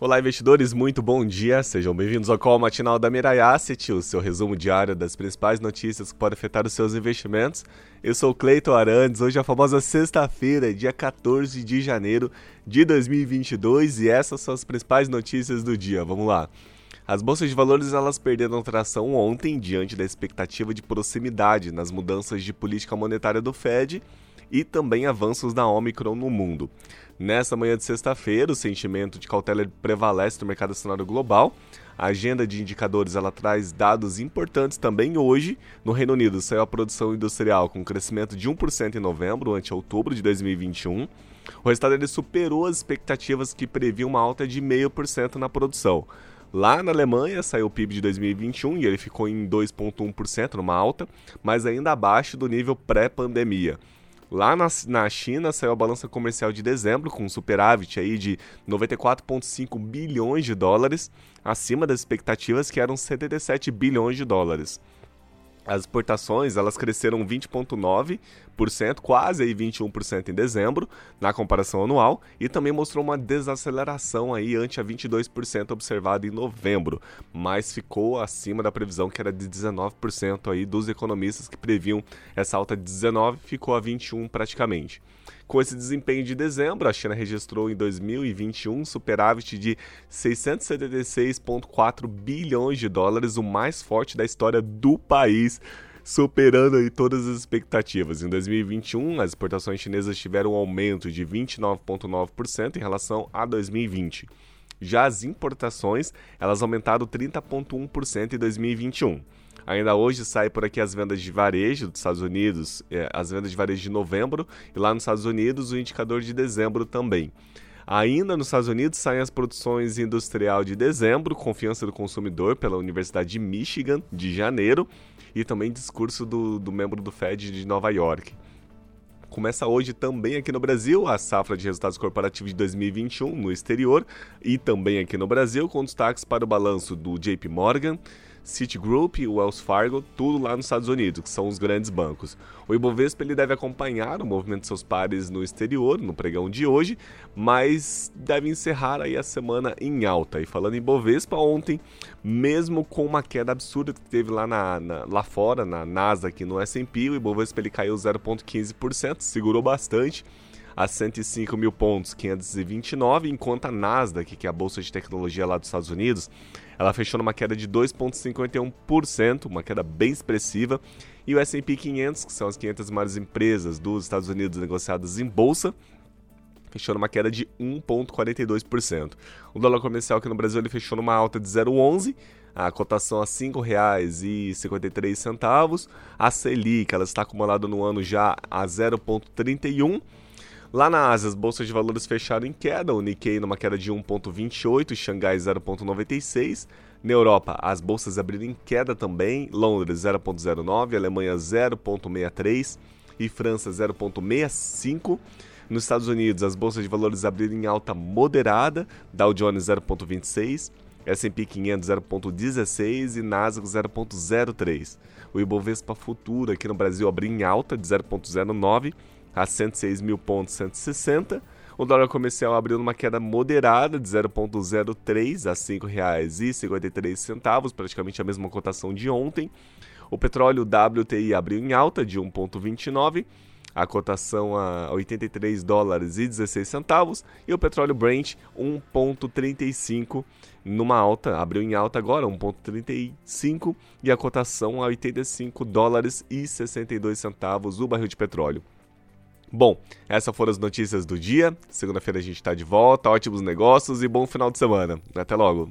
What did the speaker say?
Olá, investidores, muito bom dia. Sejam bem-vindos ao call matinal da Mirai Asset, o seu resumo diário das principais notícias que podem afetar os seus investimentos. Eu sou Cleiton Arantes, hoje é a famosa sexta-feira, dia 14 de janeiro de 2022 e essas são as principais notícias do dia. Vamos lá. As bolsas de valores elas perderam tração ontem diante da expectativa de proximidade nas mudanças de política monetária do Fed e também avanços da Omicron no mundo. Nesta manhã de sexta-feira, o sentimento de cautela prevalece no mercado acionário global. A agenda de indicadores ela traz dados importantes também hoje. No Reino Unido, saiu a produção industrial com crescimento de 1% em novembro, ante outubro de 2021. O resultado ele superou as expectativas que previam uma alta de 0,5% na produção. Lá na Alemanha saiu o PIB de 2021 e ele ficou em 2,1%, numa alta, mas ainda abaixo do nível pré-pandemia. Lá na, na China saiu a balança comercial de dezembro com um superávit aí de 94,5 bilhões de dólares, acima das expectativas que eram 77 bilhões de dólares. As exportações elas cresceram 20,9%, quase aí 21% em dezembro, na comparação anual, e também mostrou uma desaceleração aí ante a 22% observada em novembro, mas ficou acima da previsão que era de 19% aí dos economistas que previam essa alta de 19, ficou a 21 praticamente. Com esse desempenho de dezembro, a China registrou em 2021 um superávit de 676,4 bilhões de dólares, o mais forte da história do país superando aí todas as expectativas. Em 2021, as exportações chinesas tiveram um aumento de 29,9% em relação a 2020. Já as importações, elas aumentaram 30,1% em 2021. Ainda hoje sai por aqui as vendas de varejo dos Estados Unidos, é, as vendas de varejo de novembro, e lá nos Estados Unidos o indicador de dezembro também. Ainda nos Estados Unidos saem as produções industrial de dezembro, confiança do consumidor pela Universidade de Michigan de janeiro e também discurso do, do membro do Fed de Nova York. Começa hoje também aqui no Brasil a safra de resultados corporativos de 2021 no exterior e também aqui no Brasil com destaques para o balanço do JP Morgan, Citigroup e Wells Fargo, tudo lá nos Estados Unidos, que são os grandes bancos. O Ibovespa ele deve acompanhar o movimento de seus pares no exterior, no pregão de hoje, mas deve encerrar aí a semana em alta. E falando em Ibovespa, ontem, mesmo com uma queda absurda que teve lá, na, na lá fora, na Nasdaq e no S&P, o Ibovespa ele caiu 0,15%, segurou bastante a 105 mil pontos, 529, enquanto a Nasdaq, que é a bolsa de tecnologia lá dos Estados Unidos, ela fechou numa queda de 2,51%, uma queda bem expressiva, e o S&P 500, que são as 500 maiores empresas dos Estados Unidos negociadas em bolsa, fechou numa queda de 1,42%. O dólar comercial aqui no Brasil ele fechou numa alta de 0,11%, a cotação a R$ 5,53. A Selic, ela está acumulada no ano já a 0,31%. Lá na Ásia, as bolsas de valores fecharam em queda, o Nikkei numa queda de 1,28, Xangai 0,96. Na Europa, as bolsas abriram em queda também, Londres 0,09, Alemanha 0,63 e França 0,65. Nos Estados Unidos, as bolsas de valores abriram em alta moderada, Dow Jones 0,26, S&P 500 0,16 e Nasdaq 0,03. O Ibovespa Futuro aqui no Brasil abriu em alta de 0,09 a 106 mil pontos 160. O dólar comercial abriu numa queda moderada de 0,03 a R$ 5,53, praticamente a mesma cotação de ontem. O petróleo WTI abriu em alta de 1,29, a cotação a 83 dólares e 16 centavos, e o petróleo Brent 1,35 numa alta, abriu em alta agora 1,35 e a cotação a 85 dólares e 62 centavos o barril de petróleo. Bom, essas foram as notícias do dia. Segunda-feira a gente está de volta. Ótimos negócios e bom final de semana. Até logo.